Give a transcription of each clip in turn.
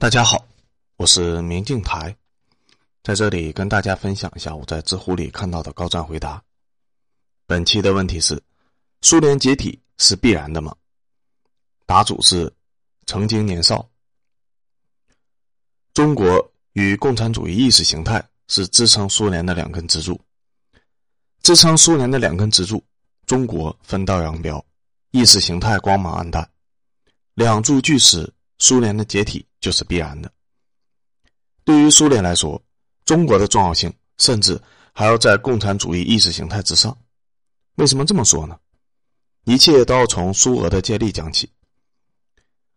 大家好，我是明镜台，在这里跟大家分享一下我在知乎里看到的高赞回答。本期的问题是：苏联解体是必然的吗？答主是曾经年少。中国与共产主义意识形态是支撑苏联的两根支柱，支撑苏联的两根支柱，中国分道扬镳，意识形态光芒暗淡，两柱俱失，苏联的解体。就是必然的。对于苏联来说，中国的重要性甚至还要在共产主义意识形态之上。为什么这么说呢？一切都要从苏俄的建立讲起。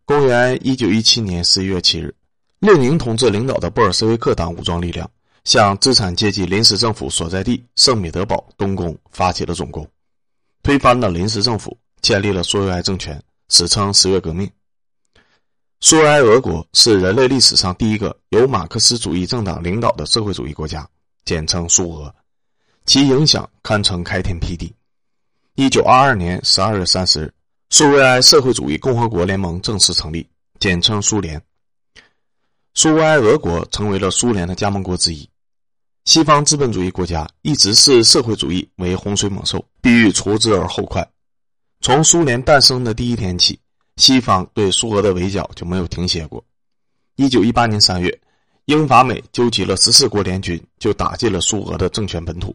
公元一九一七年十一月七日，列宁同志领导的布尔什维克党武装力量向资产阶级临时政府所在地圣彼得堡东宫发起了总攻，推翻了临时政府，建立了苏维埃政权，史称十月革命。苏维埃俄国是人类历史上第一个由马克思主义政党领导的社会主义国家，简称苏俄，其影响堪称开天辟地。一九二二年十二月三十日，苏维埃社会主义共和国联盟正式成立，简称苏联。苏维埃俄国成为了苏联的加盟国之一。西方资本主义国家一直视社会主义为洪水猛兽，必欲除之而后快。从苏联诞生的第一天起。西方对苏俄的围剿就没有停歇过。一九一八年三月，英法美纠集了十四国联军，就打进了苏俄的政权本土。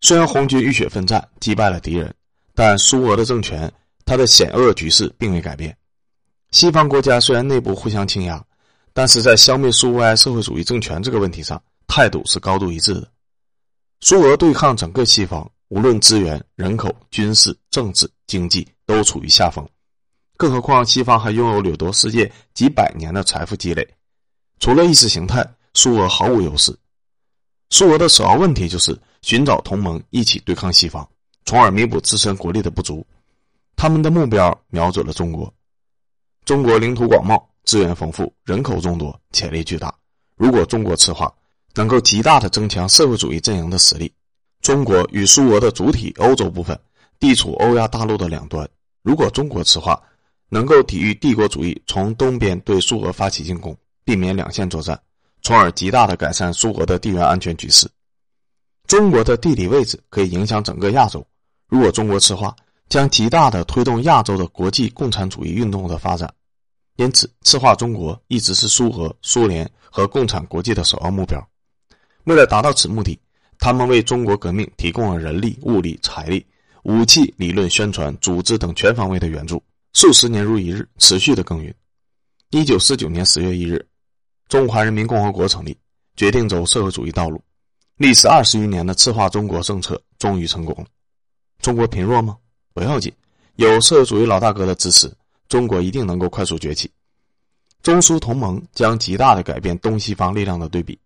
虽然红军浴血奋战，击败了敌人，但苏俄的政权，它的险恶局势并未改变。西方国家虽然内部互相倾轧，但是在消灭苏维埃社会主义政权这个问题上，态度是高度一致的。苏俄对抗整个西方，无论资源、人口、军事、政治、经济，都处于下风。更何况，西方还拥有掠夺世界几百年的财富积累，除了意识形态，苏俄毫无优势。苏俄的首要问题就是寻找同盟，一起对抗西方，从而弥补自身国力的不足。他们的目标瞄准了中国。中国领土广袤，资源丰富，人口众多，潜力巨大。如果中国赤化，能够极大的增强社会主义阵营的实力。中国与苏俄的主体欧洲部分地处欧亚大陆的两端，如果中国赤化，能够抵御帝国主义从东边对苏俄发起进攻，避免两线作战，从而极大的改善苏俄的地缘安全局势。中国的地理位置可以影响整个亚洲，如果中国赤化，将极大的推动亚洲的国际共产主义运动的发展。因此，赤化中国一直是苏俄、苏联和共产国际的首要目标。为了达到此目的，他们为中国革命提供了人力、物力、财力、武器、理论宣传、组织等全方位的援助。数十年如一日，持续的耕耘。一九四九年十月一日，中华人民共和国成立，决定走社会主义道路。历时二十余年的赤化中国政策终于成功了。中国贫弱吗？不要紧，有社会主义老大哥的支持，中国一定能够快速崛起。中苏同盟将极大的改变东西方力量的对比。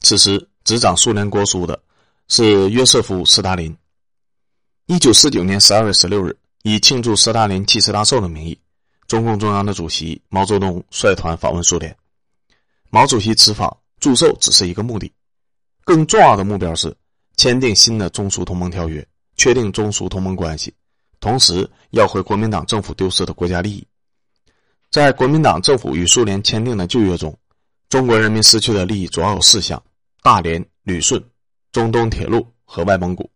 此时执掌苏联国书的是约瑟夫·斯大林。一九四九年十二月十六日。以庆祝斯大林七十大寿的名义，中共中央的主席毛泽东率团访问苏联。毛主席此访祝寿只是一个目的，更重要的目标是签订新的中苏同盟条约，确定中苏同盟关系，同时要回国民党政府丢失的国家利益。在国民党政府与苏联签订的旧约中，中国人民失去的利益主要有四项：大连、旅顺、中东铁路和外蒙古。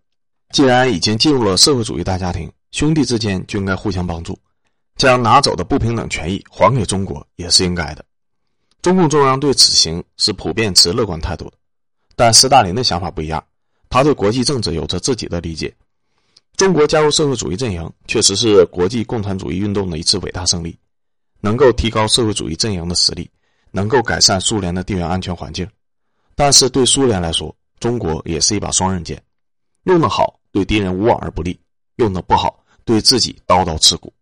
既然已经进入了社会主义大家庭。兄弟之间就应该互相帮助，将拿走的不平等权益还给中国也是应该的。中共中央对此行是普遍持乐观态度的，但斯大林的想法不一样，他对国际政治有着自己的理解。中国加入社会主义阵营确实是国际共产主义运动的一次伟大胜利，能够提高社会主义阵营的实力，能够改善苏联的地缘安全环境。但是对苏联来说，中国也是一把双刃剑，用得好对敌人无往而不利，用得不好。对自己刀刀刺骨，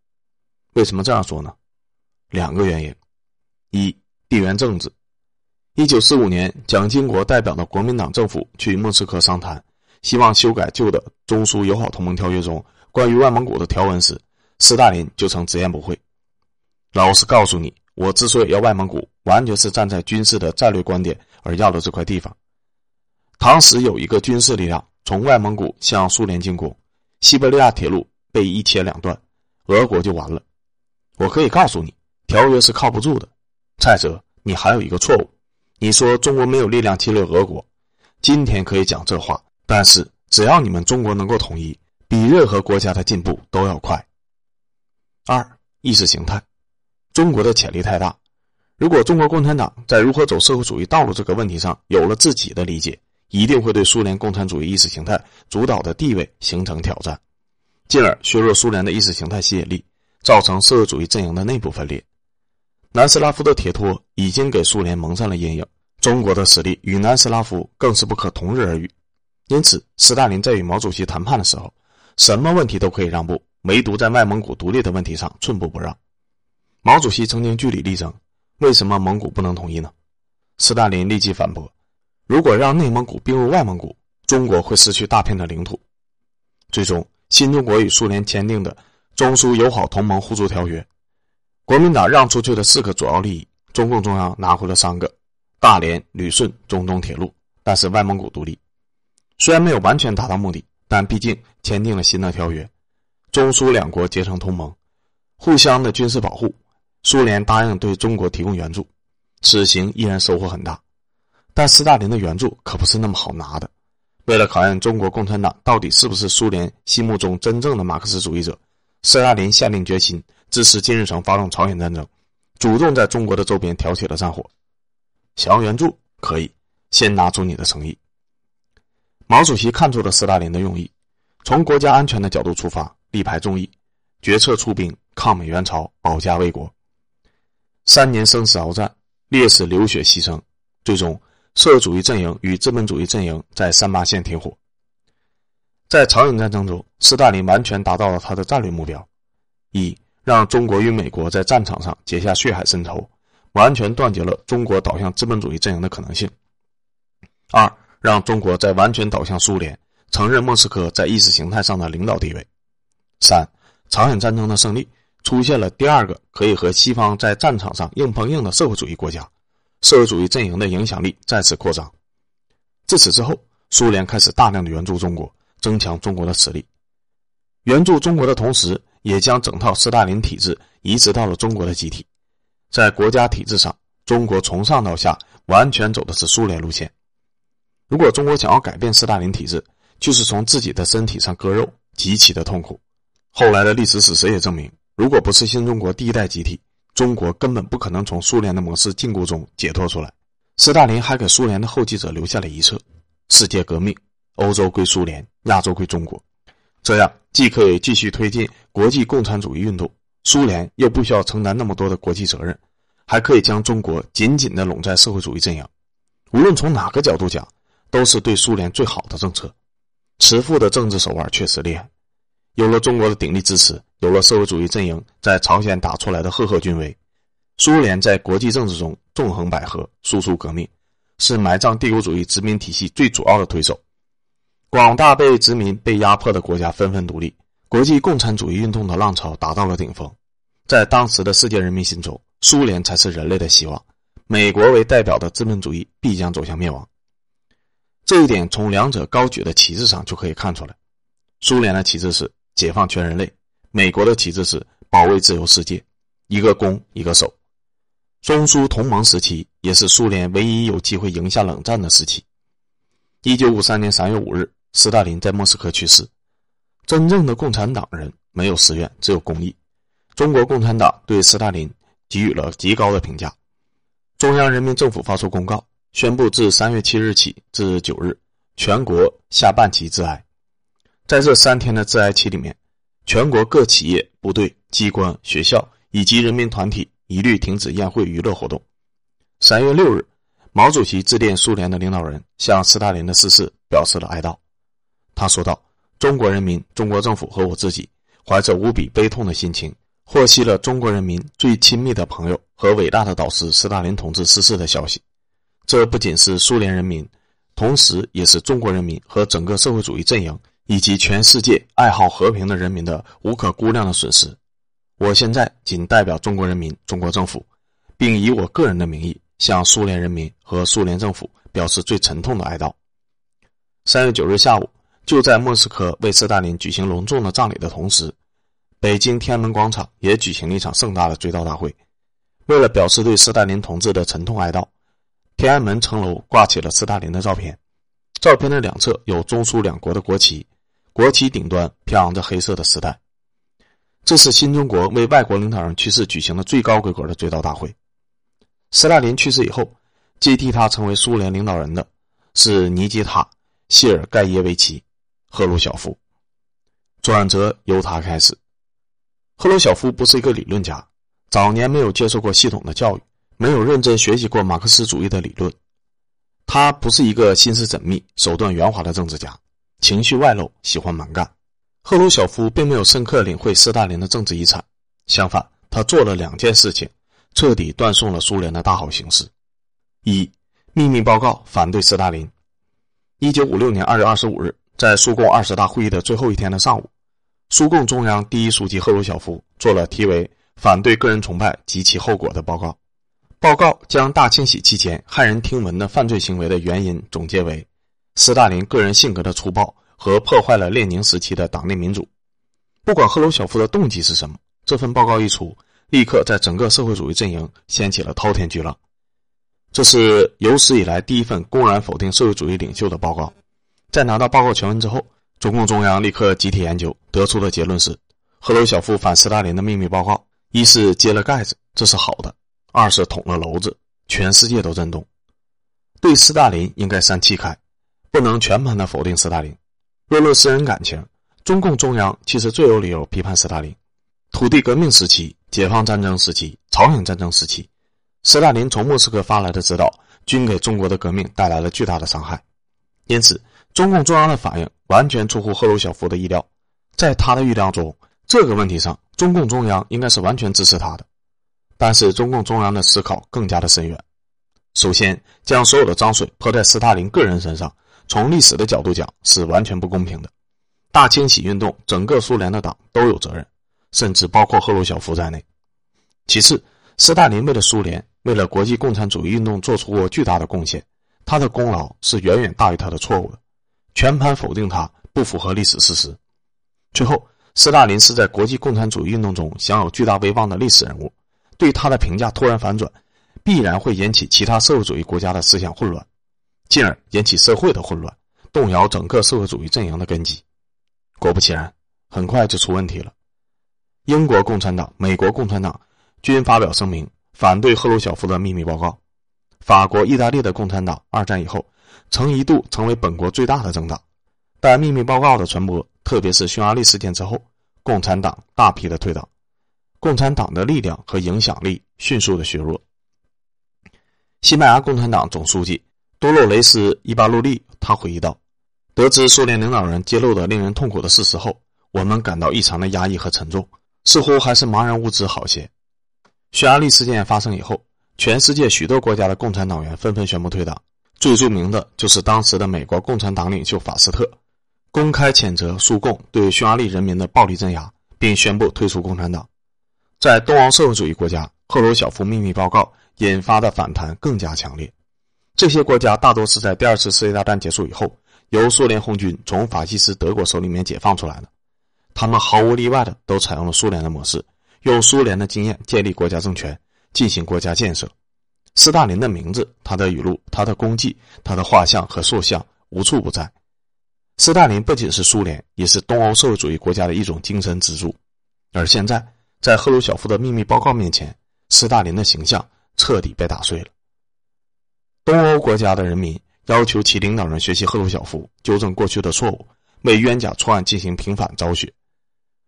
为什么这样说呢？两个原因：一、地缘政治。一九四五年，蒋经国代表的国民党政府去莫斯科商谈，希望修改旧的中苏友好同盟条约中关于外蒙古的条文时，斯大林就曾直言不讳：“老实告诉你，我之所以要外蒙古，完全是站在军事的战略观点而要的这块地方。当时有一个军事力量从外蒙古向苏联进攻，西伯利亚铁路。”被一切两断，俄国就完了。我可以告诉你，条约是靠不住的。再者，你还有一个错误，你说中国没有力量侵略俄国，今天可以讲这话，但是只要你们中国能够统一，比任何国家的进步都要快。二、意识形态，中国的潜力太大，如果中国共产党在如何走社会主义道路这个问题上有了自己的理解，一定会对苏联共产主义意识形态主导的地位形成挑战，进而削弱苏联的意识形态吸引力，造成社会主义阵营的内部分裂。南斯拉夫的铁托已经给苏联蒙上了阴影，中国的实力与南斯拉夫更是不可同日而语。因此，斯大林在与毛主席谈判的时候，什么问题都可以让步，唯独在外蒙古独立的问题上寸步不让。毛主席曾经据理力争：“为什么蒙古不能统一呢？”斯大林立即反驳：“如果让内蒙古并入外蒙古，中国会失去大片的领土。”最终，新中国与苏联签订的《中苏友好同盟互助条约》。国民党让出去的四个主要利益，中共中央拿回了三个：大连、旅顺、中东铁路。但是外蒙古独立，虽然没有完全达到目的，但毕竟签订了新的条约，中苏两国结成同盟，互相的军事保护。苏联答应对中国提供援助，此行依然收获很大。但斯大林的援助可不是那么好拿的。为了考验中国共产党到底是不是苏联心目中真正的马克思主义者，斯大林下定决心。支持金日成发动朝鲜战争，主动在中国的周边挑起了战火。想要援助可以，先拿出你的诚意。毛主席看出了斯大林的用意，从国家安全的角度出发，力排众议，决策出兵抗美援朝，保家卫国。三年生死鏖战，烈士流血牺牲，最终社会主义阵营与资本主义阵营在三八线停火。在朝鲜战争中，斯大林完全达到了他的战略目标：一。让中国与美国在战场上结下血海深仇，完全断绝了中国倒向资本主义阵营的可能性。二，让中国在完全倒向苏联，承认莫斯科在意识形态上的领导地位。三，朝鲜战争的胜利出现了第二个可以和西方在战场上硬碰硬的社会主义国家，社会主义阵营的影响力再次扩张。自此之后，苏联开始大量的援助中国，增强中国的实力。援助中国的同时。也将整套斯大林体制移植到了中国的集体，在国家体制上，中国从上到下完全走的是苏联路线。如果中国想要改变斯大林体制，就是从自己的身体上割肉，极其的痛苦。后来的历史史实也证明，如果不是新中国第一代集体，中国根本不可能从苏联的模式禁锢中解脱出来。斯大林还给苏联的后继者留下了一策：世界革命，欧洲归苏联，亚洲归中国。这样既可以继续推进国际共产主义运动，苏联又不需要承担那么多的国际责任，还可以将中国紧紧地拢在社会主义阵营。无论从哪个角度讲，都是对苏联最好的政策。慈父的政治手腕确实厉害。有了中国的鼎力支持，有了社会主义阵营在朝鲜打出来的赫赫军威，苏联在国际政治中纵横捭阖，输出革命，是埋葬帝国主义殖民体系最主要的推手。广大被殖民、被压迫的国家纷纷独立，国际共产主义运动的浪潮达到了顶峰。在当时的世界人民心中，苏联才是人类的希望，美国为代表的资本主义必将走向灭亡。这一点从两者高举的旗帜上就可以看出来。苏联的旗帜是解放全人类，美国的旗帜是保卫自由世界，一个攻，一个守。中苏同盟时期也是苏联唯一有机会赢下冷战的时期。一九五三年三月五日。斯大林在莫斯科去世。真正的共产党人没有私怨，只有公义。中国共产党对斯大林给予了极高的评价。中央人民政府发出公告，宣布自三月七日起至九日，全国下半旗致哀。在这三天的致哀期里面，全国各企业、部队、机关、学校以及人民团体一律停止宴会娱乐活动。三月六日，毛主席致电苏联的领导人，向斯大林的逝世表示了哀悼。他说道：“中国人民、中国政府和我自己，怀着无比悲痛的心情，获悉了中国人民最亲密的朋友和伟大的导师斯大林同志逝世的消息。这不仅是苏联人民，同时也是中国人民和整个社会主义阵营以及全世界爱好和平的人民的无可估量的损失。我现在仅代表中国人民、中国政府，并以我个人的名义，向苏联人民和苏联政府表示最沉痛的哀悼。”三月九日下午。就在莫斯科为斯大林举行隆重的葬礼的同时，北京天安门广场也举行了一场盛大的追悼大会。为了表示对斯大林同志的沉痛哀悼，天安门城楼挂起了斯大林的照片。照片的两侧有中苏两国的国旗，国旗顶端飘扬着黑色的丝带。这是新中国为外国领导人去世举行的最高规格的追悼大会。斯大林去世以后，接替他成为苏联领导人的是尼基塔·谢尔盖耶维奇·赫鲁晓夫。转折由他开始。赫鲁晓夫不是一个理论家，早年没有接受过系统的教育，没有认真学习过马克思主义的理论。他不是一个心思缜密、手段圆滑的政治家，情绪外露，喜欢蛮干。赫鲁晓夫并没有深刻领会斯大林的政治遗产，相反，他做了两件事情，彻底断送了苏联的大好形势：一、秘密报告反对斯大林。一九五六年二月二十五日，在苏共二十大会议的最后一天的上午。苏共中央第一书记赫鲁晓夫做了题为“反对个人崇拜及其后果”的报告。报告将大清洗期间骇人听闻的犯罪行为的原因总结为：斯大林个人性格的粗暴和破坏了列宁时期的党内民主。不管赫鲁晓夫的动机是什么，这份报告一出，立刻在整个社会主义阵营掀起了滔天巨浪。这是有史以来第一份公然否定社会主义领袖的报告。在拿到报告全文之后。中共中央立刻集体研究，得出的结论是：赫鲁晓夫反斯大林的秘密报告，一是揭了盖子，这是好的；二是捅了娄子，全世界都震动。对斯大林应该三七开，不能全盘的否定斯大林。若论私人感情，中共中央其实最有理由批判斯大林。土地革命时期、解放战争时期、朝鲜战争时期，斯大林从莫斯科发来的指导，均给中国的革命带来了巨大的伤害。因此，中共中央的反应。完全出乎赫鲁晓夫的意料，在他的预料中，这个问题上，中共中央应该是完全支持他的。但是，中共中央的思考更加的深远。首先，将所有的脏水泼在斯大林个人身上，从历史的角度讲是完全不公平的。大清洗运动，整个苏联的党都有责任，甚至包括赫鲁晓夫在内。其次，斯大林为了苏联，为了国际共产主义运动做出过巨大的贡献，他的功劳是远远大于他的错误的。全盘否定他不符合历史事实。最后，斯大林是在国际共产主义运动中享有巨大威望的历史人物，对他的评价突然反转，必然会引起其他社会主义国家的思想混乱，进而引起社会的混乱，动摇整个社会主义阵营的根基。果不其然，很快就出问题了。英国共产党、美国共产党均发表声明反对赫鲁晓夫的秘密报告。法国、意大利的共产党二战以后。曾一度成为本国最大的政党，但秘密报告的传播，特别是匈牙利事件之后，共产党大批的退党，共产党的力量和影响力迅速的削弱。西班牙共产党总书记多洛雷斯·伊巴洛利他回忆道：“得知苏联领导人揭露的令人痛苦的事实后，我们感到异常的压抑和沉重，似乎还是茫然无知好些。”匈牙利事件发生以后，全世界许多国家的共产党员纷纷宣布退党。最著名的就是当时的美国共产党领袖法斯特，公开谴责苏共对匈牙利人民的暴力镇压，并宣布退出共产党。在东欧社会主义国家，赫鲁晓夫秘密报告引发的反弹更加强烈。这些国家大多是在第二次世界大战结束以后，由苏联红军从法西斯德国手里面解放出来的，他们毫无例外的都采用了苏联的模式，用苏联的经验建立国家政权，进行国家建设。斯大林的名字、他的语录、他的功绩、他的画像和塑像无处不在。斯大林不仅是苏联，也是东欧社会主义国家的一种精神支柱。而现在，在赫鲁晓夫的秘密报告面前，斯大林的形象彻底被打碎了。东欧国家的人民要求其领导人学习赫鲁晓夫，纠正过去的错误，为冤假错案进行平反昭雪，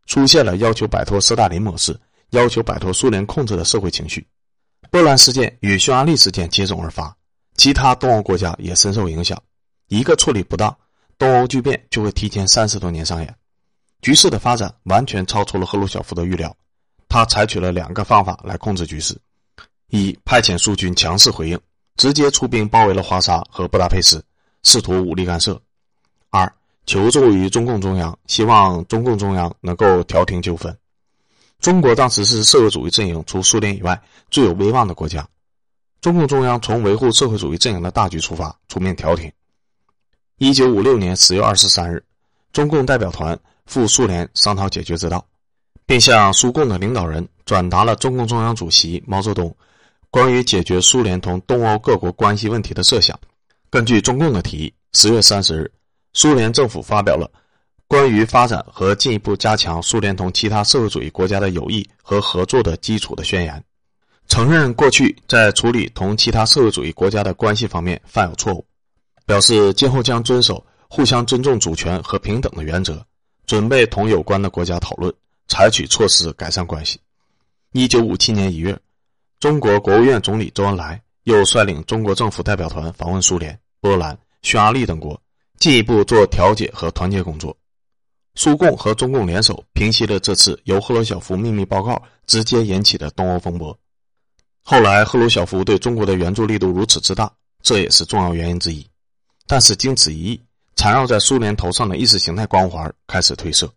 出现了要求摆脱斯大林模式、要求摆脱苏联控制的社会情绪。波兰事件与匈牙利事件接踵而发，其他东欧国家也深受影响。一个处理不当，东欧巨变就会提前三十多年上演。局势的发展完全超出了赫鲁晓夫的预料，他采取了两个方法来控制局势：一、派遣苏军强势回应，直接出兵包围了华沙和布达佩斯，试图武力干涉；二、求助于中共中央，希望中共中央能够调停纠纷。中国当时是社会主义阵营除苏联以外最有威望的国家，中共中央从维护社会主义阵营的大局出发，出面调停。一九五六年十月二十三日，中共代表团赴苏联商讨解决之道，并向苏共的领导人转达了中共中央主席毛泽东关于解决苏联同东欧各国关系问题的设想。根据中共的提议，十月三十日，苏联政府发表了关于发展和进一步加强苏联同其他社会主义国家的友谊和合作的基础的宣言，承认过去在处理同其他社会主义国家的关系方面犯有错误，表示今后将遵守互相尊重主权和平等的原则，准备同有关的国家讨论，采取措施改善关系。一九五七年一月，中国国务院总理周恩来又率领中国政府代表团访问苏联、波兰、匈牙利等国，进一步做调解和团结工作。苏共和中共联手平息了这次由赫鲁晓夫秘密报告直接引起的东欧风波。后来，赫鲁晓夫对中国的援助力度如此之大，这也是重要原因之一。但是，经此一役，缠绕在苏联头上的意识形态光环开始褪色，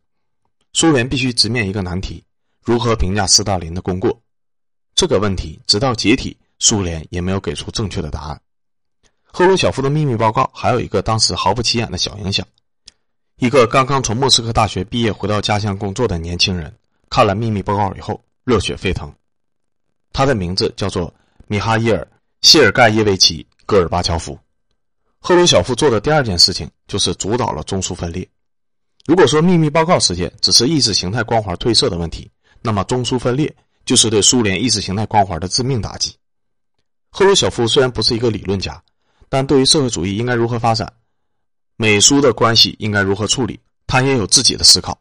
苏联必须直面一个难题。如何评价斯大林的功过？这个问题直到解体，苏联也没有给出正确的答案。赫鲁晓夫的秘密报告还有一个当时毫不起眼的小影响：一个刚刚从莫斯科大学毕业回到家乡工作的年轻人，看了秘密报告以后热血沸腾。他的名字叫做米哈伊尔·谢尔盖耶维奇·戈尔巴乔夫。赫鲁晓夫做的第二件事情就是主导了中苏分裂。如果说秘密报告事件只是意识形态光环褪色的问题，那么，中苏分裂就是对苏联意识形态光环的致命打击。赫鲁晓夫虽然不是一个理论家，但对于社会主义应该如何发展、美苏的关系应该如何处理，他也有自己的思考。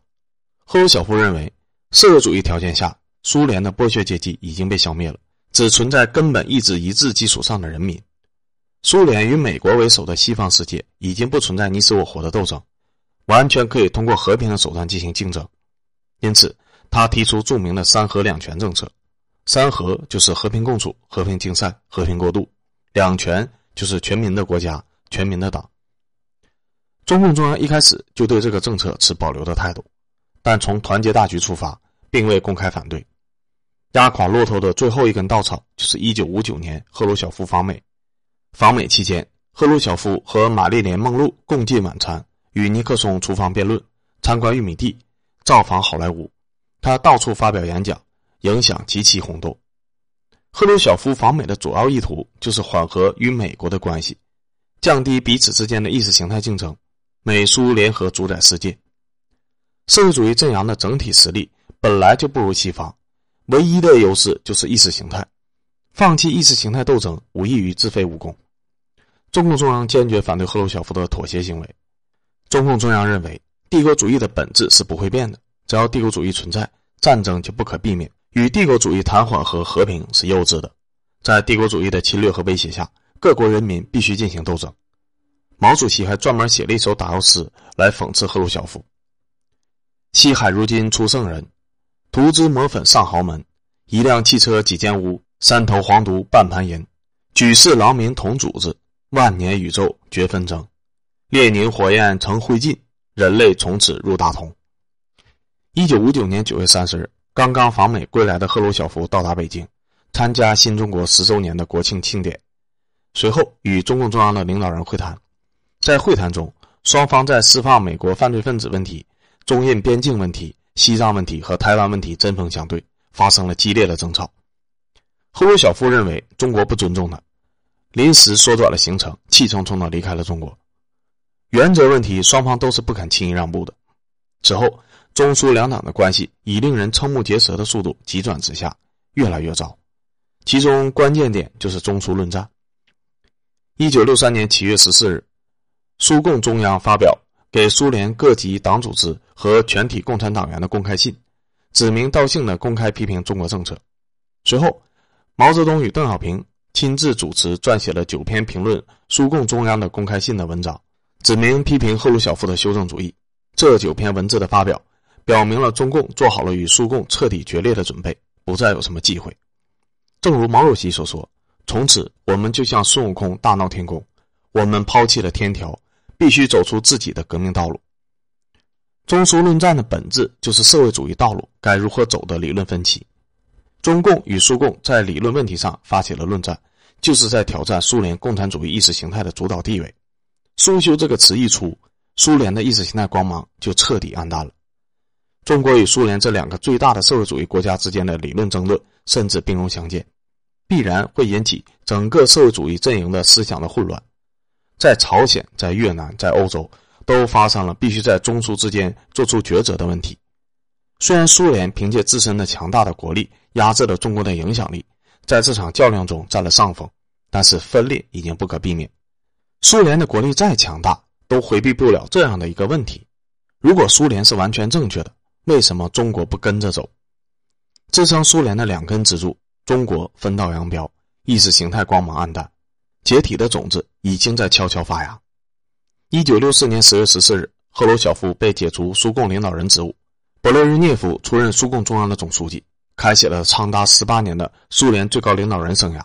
赫鲁晓夫认为，社会主义条件下，苏联的剥削阶级已经被消灭了，只存在根本意志一致基础上的人民。苏联与美国为首的西方世界已经不存在你死我活的斗争，完全可以通过和平的手段进行竞争。因此。他提出著名的“三和两全”政策，“三和”就是和平共处、和平竞赛、和平过渡；“两全”就是全民的国家、全民的党。中共中央一开始就对这个政策持保留的态度，但从团结大局出发，并未公开反对。压垮骆驼的最后一根稻草就是1959年赫鲁晓夫访美。访美期间，赫鲁晓夫和玛丽莲·梦露共进晚餐，与尼克松厨房辩论，参观玉米地，造访好莱坞。他到处发表演讲，影响极其轰动。赫鲁晓夫访美的主要意图就是缓和与美国的关系，降低彼此之间的意识形态竞争，美苏联合主宰世界。社会主义阵营的整体实力本来就不如西方，唯一的优势就是意识形态。放弃意识形态斗争，无异于自废武功。中共中央坚决反对赫鲁晓夫的妥协行为。中共中央认为，帝国主义的本质是不会变的。只要帝国主义存在，战争就不可避免。与帝国主义谈缓和和平是幼稚的。在帝国主义的侵略和威胁下，各国人民必须进行斗争。毛主席还专门写了一首打油诗来讽刺赫鲁晓夫：“西海如今出圣人，涂脂抹粉上豪门。一辆汽车几间屋，三头黄犊半盘银。举世劳民同主子，万年宇宙绝纷争。列宁火焰成灰烬，人类从此入大同。”一九五九年九月三十日，刚刚访美归来的赫鲁晓夫到达北京，参加新中国十周年的国庆庆典，随后与中共中央的领导人会谈。在会谈中，双方在释放美国犯罪分子问题、中印边境问题、西藏问题和台湾问题针锋相对，发生了激烈的争吵。赫鲁晓夫认为中国不尊重他，临时缩短了行程，气冲冲的离开了中国。原则问题，双方都是不肯轻易让步的。之后。中苏两党的关系以令人瞠目结舌的速度急转直下，越来越糟。其中关键点就是中苏论战。一九六三年七月十四日，苏共中央发表给苏联各级党组织和全体共产党员的公开信，指名道姓的公开批评中国政策。随后，毛泽东与邓小平亲自主持撰写了九篇评论苏共中央的公开信的文章，指明批评赫鲁晓夫的修正主义。这九篇文字的发表。表明了中共做好了与苏共彻底决裂的准备，不再有什么忌讳。正如毛主席所说：“从此，我们就像孙悟空大闹天宫，我们抛弃了天条，必须走出自己的革命道路。”中苏论战的本质就是社会主义道路该如何走的理论分歧。中共与苏共在理论问题上发起了论战，就是在挑战苏联共产主义意识形态的主导地位。苏修这个词一出，苏联的意识形态光芒就彻底暗淡了。中国与苏联这两个最大的社会主义国家之间的理论争论，甚至兵戎相见。必然会引起整个社会主义阵营的思想的混乱。在朝鲜、在越南、在欧洲，都发生了必须在中苏之间做出抉择的问题。虽然苏联凭借自身的强大的国力压制了中国的影响力，在这场较量中占了上风，但是分裂已经不可避免。苏联的国力再强大，都回避不了这样的一个问题：如果苏联是完全正确的，为什么中国不跟着走？支撑苏联的两根支柱，中国分道扬镳，意识形态光芒暗淡，解体的种子已经在悄悄发芽。一九六四年十月十四日，赫鲁晓夫被解除苏共领导人职务。勃列日涅夫出任苏共中央的总书记，开启了长达十八年的苏联最高领导人生涯。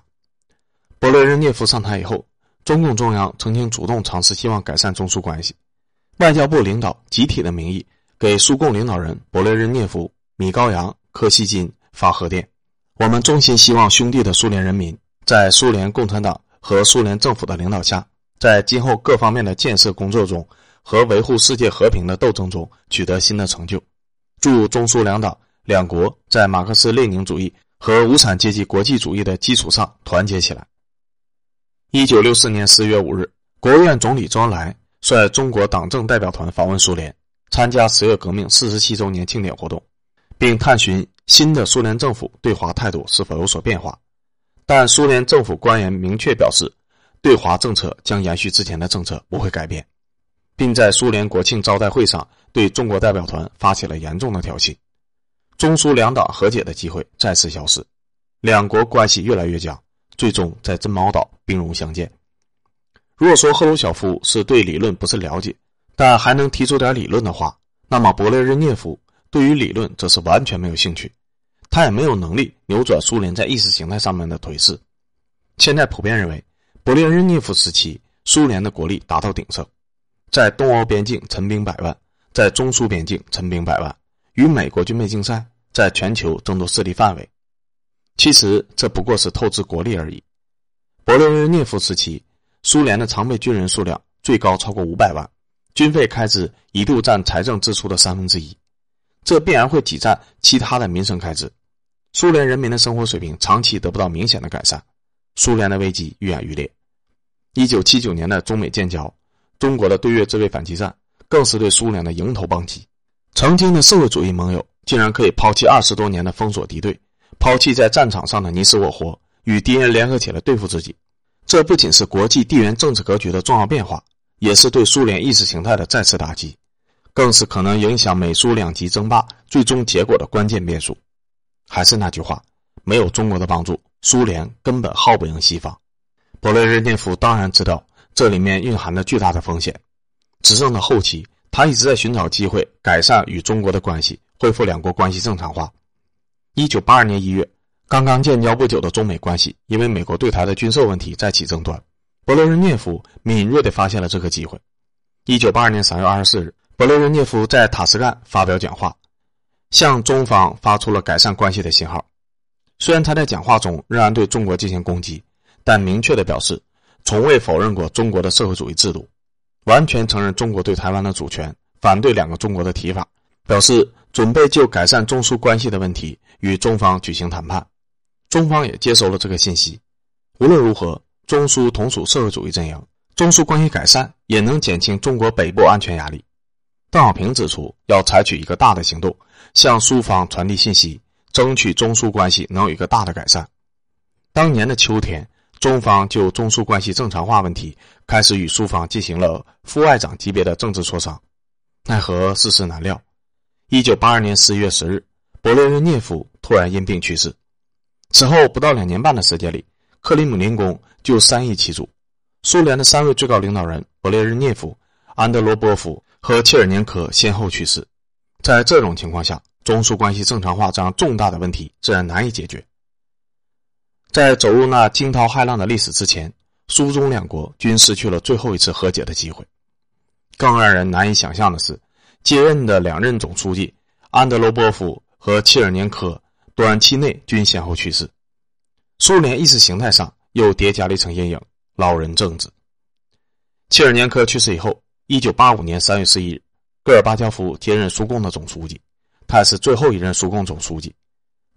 勃列日涅夫上台以后，中共中央曾经主动尝试希望改善中苏关系，外交部领导集体的名义给苏共领导人勃列日涅夫、米高扬、柯西金发贺电：我们衷心希望兄弟的苏联人民在苏联共产党和苏联政府的领导下，在今后各方面的建设工作中和维护世界和平的斗争中取得新的成就。祝中苏两党两国在马克思列宁主义和无产阶级国际主义的基础上团结起来。一九六四年四月五日，国务院总理周恩来率中国党政代表团访问苏联，参加十月革命四十七周年庆典活动，并探寻新的苏联政府对华态度是否有所变化。但苏联政府官员明确表示，对华政策将延续之前的政策，不会改变。并在苏联国庆招待会上对中国代表团发起了严重的挑衅，中苏两党和解的机会再次消失，两国关系越来越僵，最终在珍宝岛兵戎相见。如果说赫鲁晓夫是对理论不是了解，但还能提出点理论的话，那么勃列日涅夫对于理论则是完全没有兴趣，他也没有能力扭转苏联在意识形态上面的颓势。现在普遍认为，勃列日涅夫时期苏联的国力达到鼎盛。在东欧边境陈兵百万，在中苏边境陈兵百万，与美国军备竞赛，在全球争夺势力范围。其实这不过是透支国力而已。勃列日涅夫时期，苏联的常备军人数量最高超过五百万，军费开支一度占财政支出的三分之一，这必然会挤占其他的民生开支。苏联人民的生活水平长期得不到明显的改善，苏联的危机愈演愈烈。一九七九年的中美建交。中国的对越自卫反击战，更是对苏联的迎头棒击。曾经的社会主义盟友，竟然可以抛弃二十多年的封锁敌对，抛弃在战场上的你死我活，与敌人联合起来对付自己。这不仅是国际地缘政治格局的重要变化，也是对苏联意识形态的再次打击，更是可能影响美苏两极争霸最终结果的关键变数。还是那句话，没有中国的帮助，苏联根本耗不赢西方。勃列日涅夫当然知道。这里面蕴含着巨大的风险。执政的后期，他一直在寻找机会改善与中国的关系，恢复两国关系正常化。一九八二年一月，刚刚建交不久的中美关系，因为美国对台的军售问题再起争端。勃列日涅夫敏锐地发现了这个机会。一九八二年三月二十四日，勃列日涅夫在塔什干发表讲话，向中方发出了改善关系的信号。虽然他在讲话中仍然对中国进行攻击，但明确地表示。从未否认过中国的社会主义制度，完全承认中国对台湾的主权，反对两个中国的提法，表示准备就改善中苏关系的问题与中方举行谈判。中方也接收了这个信息。无论如何，中苏同属社会主义阵营，中苏关系改善也能减轻中国北部安全压力。邓小平指出，要采取一个大的行动，向苏方传递信息，争取中苏关系能有一个大的改善。当年的秋天。中方就中苏关系正常化问题开始与苏方进行了副外长级别的政治磋商，奈何世事难料。一九八二年十一月十日，勃列日涅夫突然因病去世。此后不到两年半的时间里，克里姆林宫就三易其主，苏联的三位最高领导人勃列日涅夫、安德罗波夫和切尔年科先后去世。在这种情况下，中苏关系正常化这样重大的问题自然难以解决。在走入那惊涛骇浪的历史之前，苏中两国均失去了最后一次和解的机会。更让人难以想象的是，接任的两任总书记安德罗波夫和切尔年科短期内均先后去世，苏联意识形态上又叠加了一层阴影——老人政治。切尔年科去世以后，一九八五年三月十一日，戈尔巴乔夫接任苏共的总书记，他是最后一任苏共总书记。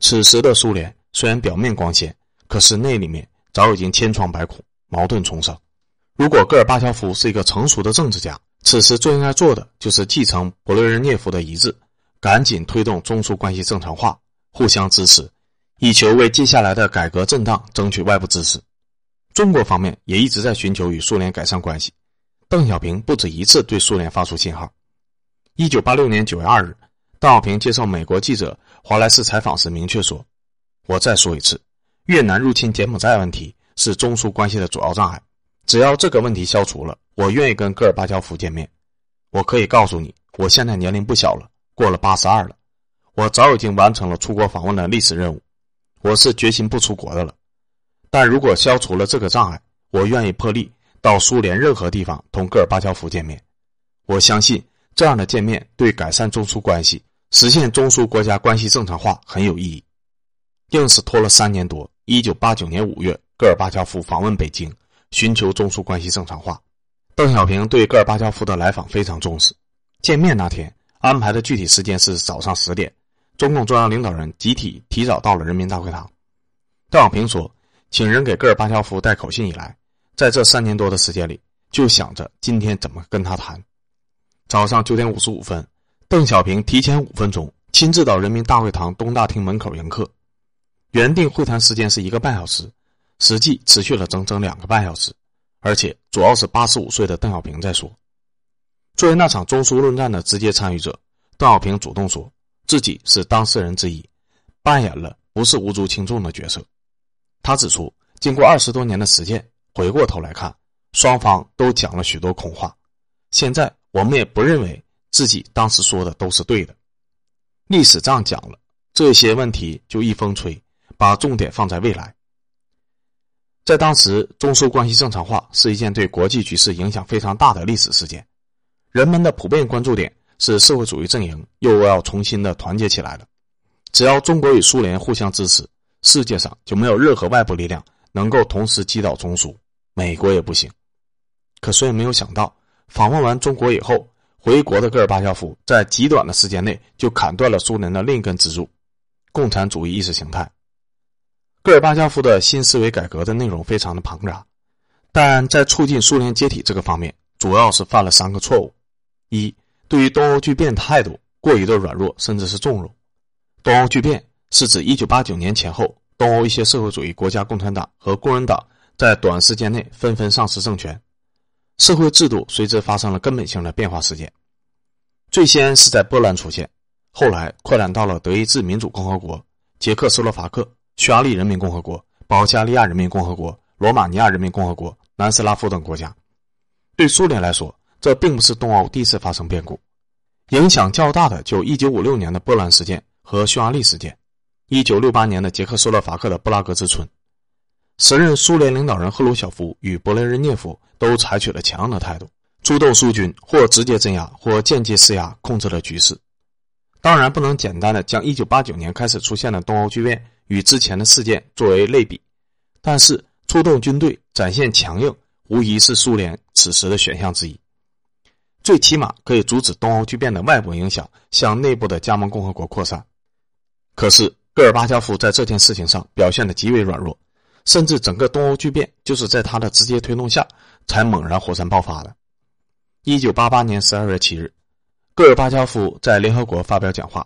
此时的苏联虽然表面光鲜。可是那里面早已经千疮百孔，矛盾丛生。如果戈尔巴乔夫是一个成熟的政治家，此时最应该做的就是继承勃列日涅夫的遗志，赶紧推动中苏关系正常化，互相支持，以求为接下来的改革震荡争取外部支持。中国方面也一直在寻求与苏联改善关系。邓小平不止一次对苏联发出信号。一九八六年九月二日，邓小平接受美国记者华莱士采访时明确说：“我再说一次，越南入侵柬埔寨问题是中苏关系的主要障碍。只要这个问题消除了。”我愿意跟戈尔巴乔夫见面。我可以告诉你，我现在年龄不小了，过了八十二了。我早已经完成了出国访问的历史任务，我是决心不出国的了。但如果消除了这个障碍，我愿意破例到苏联任何地方同戈尔巴乔夫见面。我相信这样的见面对改善中苏关系、实现中苏国家关系正常化很有意义。硬是拖了三年多，一九八九年五月，戈尔巴乔夫访问北京，寻求中苏关系正常化。邓小平对戈尔巴乔夫的来访非常重视。见面那天安排的具体时间是早上十点，中共中央领导人集体提早到了人民大会堂。邓小平说：“请人给戈尔巴乔夫带口信以来，在这三年多的时间里，就想着今天怎么跟他谈。”早上九点五十五分，邓小平提前五分钟亲自到人民大会堂东大厅门口迎客。原定会谈时间是一个半小时，实际持续了整整两个半小时。而且主要是八十五岁的邓小平在说。作为那场中苏论战的直接参与者，邓小平主动说自己是当事人之一，扮演了不是无足轻重的角色。他指出，经过二十多年的实践，回过头来看，双方都讲了许多空话。现在我们也不认为自己当时说的都是对的。历史账讲了，这些问题就一风吹，把重点放在未来。在当时，中苏关系正常化是一件对国际局势影响非常大的历史事件。人们的普遍关注点是社会主义阵营又要重新的团结起来了。只要中国与苏联互相支持，世界上就没有任何外部力量能够同时击倒中苏，美国也不行。可谁也没有想到，访问完中国以后，回国的戈尔巴乔夫在极短的时间内就砍断了苏联的另一根支柱——共产主义意识形态。戈尔巴乔夫的新思维改革的内容非常的庞杂，但在促进苏联解体这个方面，主要是犯了三个错误：一，对于东欧剧变态度过于的软弱，甚至是纵容。东欧剧变是指1989年前后，东欧一些社会主义国家共产党和工人党在短时间内纷纷丧失政权，社会制度随之发生了根本性的变化事件。最先是在波兰出现，后来扩展到了德意志民主共和国、捷克斯洛伐克。匈牙利人民共和国、保加利亚人民共和国、罗马尼亚人民共和国、南斯拉夫等国家，对苏联来说，这并不是东欧第一次发生变故。影响较大的就1956年的波兰事件和匈牙利事件，1968年的捷克斯洛伐克的布拉格之春。时任苏联领导人赫鲁晓夫与勃列日涅夫都采取了强硬的态度，出动苏军或直接镇压或间接施压，控制了局势。当然，不能简单的将1989年开始出现的东欧剧变。与之前的事件作为类比，但是出动军队展现强硬，无疑是苏联此时的选项之一。最起码可以阻止东欧剧变的外部影响向内部的加盟共和国扩散。可是戈尔巴乔夫在这件事情上表现的极为软弱，甚至整个东欧剧变就是在他的直接推动下才猛然火山爆发的。一九八八年十二月七日，戈尔巴乔夫在联合国发表讲话，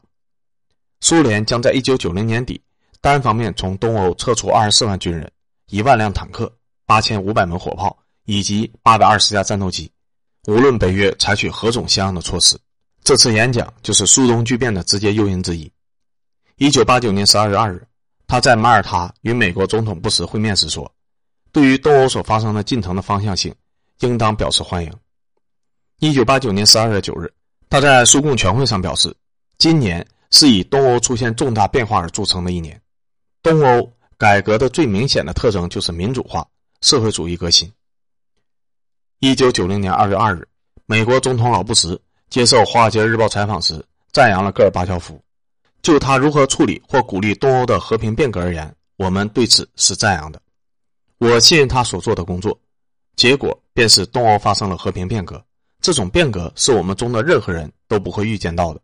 苏联将在一九九零年底。单方面从东欧撤出二十四万军人、一万辆坦克、八千五百门火炮以及八百二十架战斗机，无论北约采取何种相应的措施，这次演讲就是苏东剧变的直接诱因之一。一九八九年十二月二日，他在马耳他与美国总统布什会面时说：“对于东欧所发生的进程的方向性，应当表示欢迎。”一九八九年十二月九日，他在苏共全会上表示：“今年是以东欧出现重大变化而著称的一年。”东欧改革的最明显的特征就是民主化、社会主义革新。一九九零年二月二日，美国总统老布什接受《华尔街日报》采访时，赞扬了戈尔巴乔夫。就他如何处理或鼓励东欧的和平变革而言，我们对此是赞扬的。我信任他所做的工作，结果便是东欧发生了和平变革。这种变革是我们中的任何人都不会预见到的。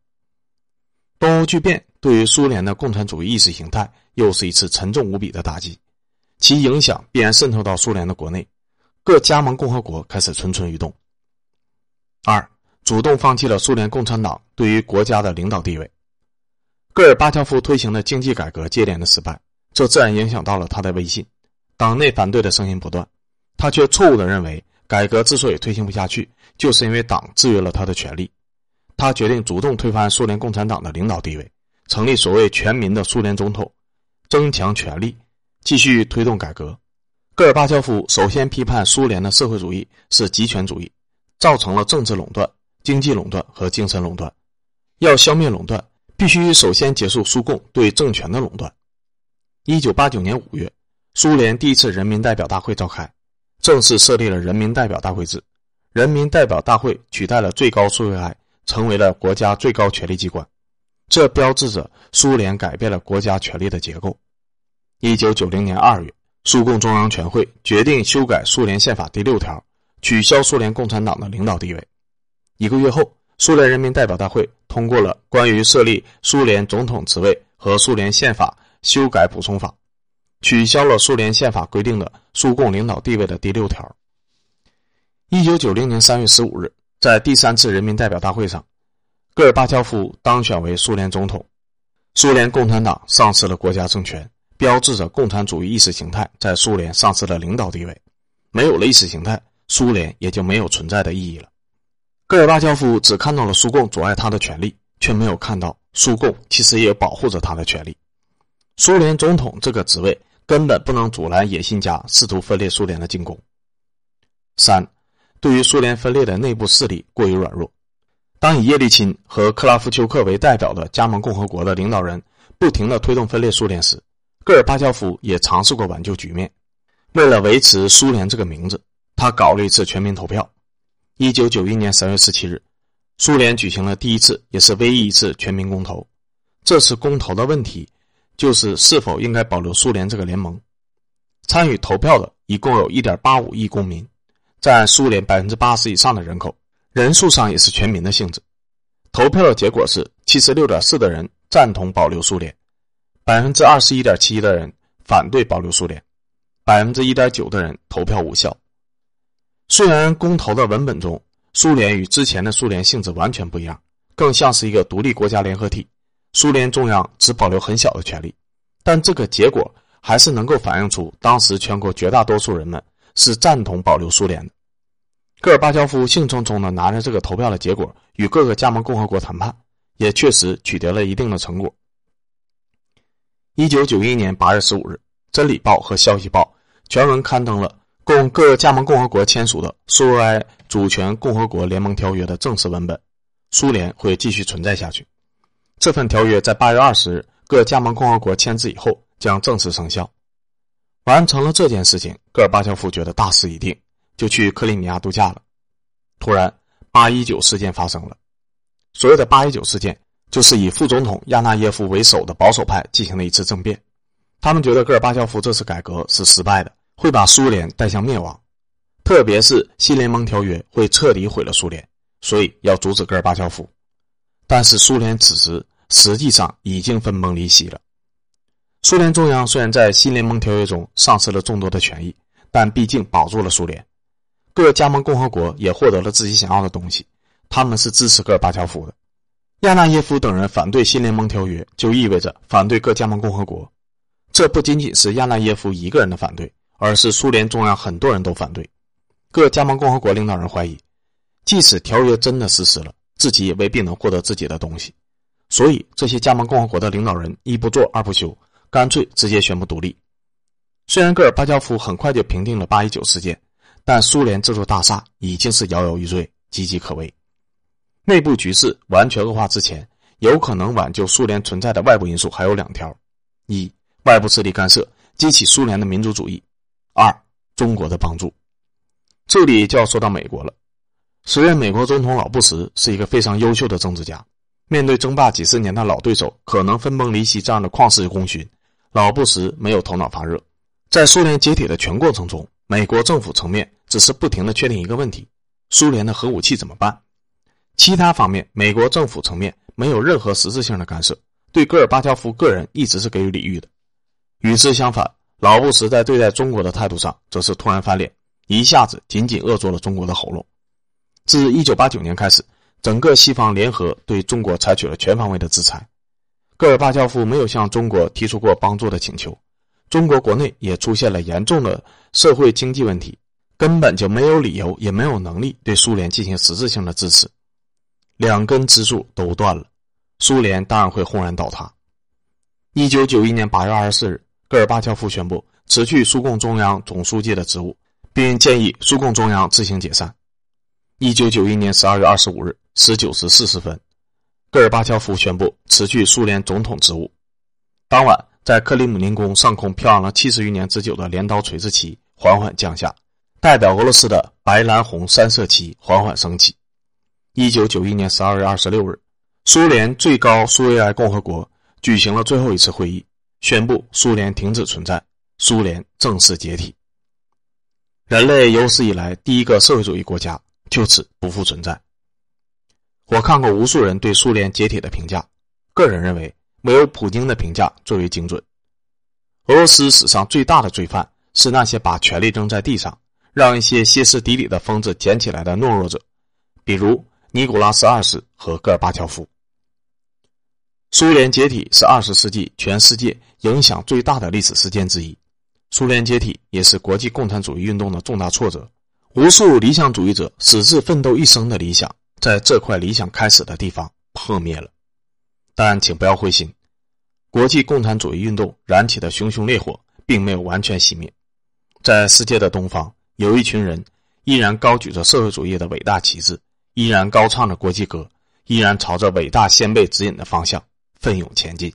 东欧巨变对于苏联的共产主义意识形态又是一次沉重无比的打击。其影响必然渗透到苏联的国内，各加盟共和国开始蠢蠢欲动。二，主动放弃了苏联共产党对于国家的领导地位。戈尔巴乔夫推行的经济改革接连的失败，这自然影响到了他的威信。党内反对的声音不断，他却错误的认为改革之所以推行不下去，就是因为党制约了他的权利。他决定主动推翻苏联共产党的领导地位，成立所谓全民的苏联总统，增强权力，继续推动改革。戈尔巴乔夫首先批判苏联的社会主义是极权主义，造成了政治垄断、经济垄断和精神垄断。要消灭垄断。必须首先结束苏共对政权的垄断。一九八九年五月，苏联第一次人民代表大会召开，正式设立了人民代表大会制，人民代表大会取代了最高苏维埃，成为了国家最高权力机关。这标志着苏联改变了国家权力的结构。一九九零年二月，苏共中央全会决定修改苏联宪法第六条，取消苏联共产党的领导地位。一个月后。苏联人民代表大会通过了关于设立苏联总统职位和苏联宪法修改补充法，取消了苏联宪法规定的苏共领导地位的第六条。一九九零年三月十五日，在第三次人民代表大会上，戈尔巴乔夫当选为苏联总统，苏联共产党丧失了国家政权，标志着共产主义意识形态在苏联丧失了领导地位。没有了意识形态，苏联也就没有存在的意义了。戈尔巴乔夫只看到了苏共阻碍他的权利，却没有看到苏共其实也保护着他的权利。苏联总统这个职位根本不能阻拦野心家试图分裂苏联的进攻。三，对于苏联分裂的内部势力过于软弱。当以叶利钦和克拉夫丘克为代表的加盟共和国的领导人不停地推动分裂苏联时，戈尔巴乔夫也尝试过挽救局面。为了维持苏联这个名字，他搞了一次全民投票。一九九一年三月十七日，苏联举行了第一次也是唯一一次全民公投。这次公投的问题就是是否应该保留苏联这个联盟。参与投票的一共有一点八五亿公民，占苏联百分之八十以上的人口，人数上也是全民的性质。投票的结果是七十六点四的人赞同保留苏联，百分之二十一点七的人反对保留苏联，百分之一点九的人投票无效。虽然公投的文本中，苏联与之前的苏联性质完全不一样，更像是一个独立国家联合体，苏联中央只保留很小的权利，但这个结果还是能够反映出当时全国绝大多数人们是赞同保留苏联的。戈尔巴乔夫兴冲冲地拿着这个投票的结果与各个加盟共和国谈判，也确实取得了一定的成果。一九九一年八月十五日，《真理报》和《消息报》全文刊登了。供各加盟共和国签署的苏维埃主权共和国联盟条约的正式文本，苏联会继续存在下去。这份条约在八月二十日各加盟共和国签字以后将正式生效。完成了这件事情，戈尔巴乔夫觉得大势已定，就去克里米亚度假了。突然，八一九事件发生了。所谓的八一九事件，就是以副总统亚纳耶夫为首的保守派进行了一次政变。他们觉得戈尔巴乔夫这次改革是失败的。会把苏联带向灭亡，特别是新联盟条约会彻底毁了苏联，所以要阻止戈尔巴乔夫。但是苏联此时实际上已经分崩离析了。苏联中央虽然在新联盟条约中丧失了众多的权益，但毕竟保住了苏联。各加盟共和国也获得了自己想要的东西，他们是支持戈尔巴乔夫的。亚纳耶夫等人反对新联盟条约，就意味着反对各加盟共和国。这不仅仅是亚纳耶夫一个人的反对。而是苏联中央很多人都反对，各加盟共和国领导人怀疑，即使条约真的实施了，自己也未必能获得自己的东西。所以这些加盟共和国的领导人一不做二不休，干脆直接宣布独立。虽然戈尔巴乔夫很快就平定了八一九事件，但苏联这座大厦已经是摇摇欲坠，岌岌可危。内部局势完全恶化之前，有可能挽救苏联存在的外部因素还有两条：一、外部势力干涉，激起苏联的民族主义。二，中国的帮助，这里就要说到美国了。时任美国总统老布什是一个非常优秀的政治家，面对争霸几十年的老对手可能分崩离析这样的旷世功勋，老布什没有头脑发热。在苏联解体的全过程中，美国政府层面只是不停的确定一个问题：苏联的核武器怎么办？其他方面，美国政府层面没有任何实质性的干涉，对戈尔巴乔夫个人一直是给予礼遇的。与之相反。老布什在对待中国的态度上则是突然翻脸，一下子紧紧扼住了中国的喉咙。自1989年开始，整个西方联合对中国采取了全方位的制裁。戈尔巴乔夫没有向中国提出过帮助的请求，中国国内也出现了严重的社会经济问题，根本就没有理由也没有能力对苏联进行实质性的支持。两根支柱都断了，苏联当然会轰然倒塌。1991年8月24日。戈尔巴乔夫宣布辞去苏共中央总书记的职务，并建议苏共中央自行解散。一九九一年十二月二十五日十九时四十分，戈尔巴乔夫宣布辞去苏联总统职务。当晚，在克里姆林宫上空飘扬了七十余年之久的镰刀锤子旗缓缓降下，代表俄罗斯的白蓝红三色旗缓缓升起。一九九一年十二月二十六日，苏联最高苏维埃共和国举行了最后一次会议。宣布苏联停止存在，苏联正式解体。人类有史以来第一个社会主义国家就此不复存在。我看过无数人对苏联解体的评价，个人认为没有普京的评价最为精准。俄罗斯史上最大的罪犯是那些把权力扔在地上，让一些歇斯底里的疯子捡起来的懦弱者，比如尼古拉斯二世和戈尔巴乔夫。苏联解体是二十世纪全世界影响最大的历史事件之一，苏联解体也是国际共产主义运动的重大挫折。无数理想主义者矢志奋斗一生的理想，在这块理想开始的地方破灭了。但请不要灰心，国际共产主义运动燃起的熊熊烈火并没有完全熄灭，在世界的东方，有一群人依然高举着社会主义的伟大旗帜，依然高唱着国际歌，依然朝着伟大先辈指引的方向。奋勇前进。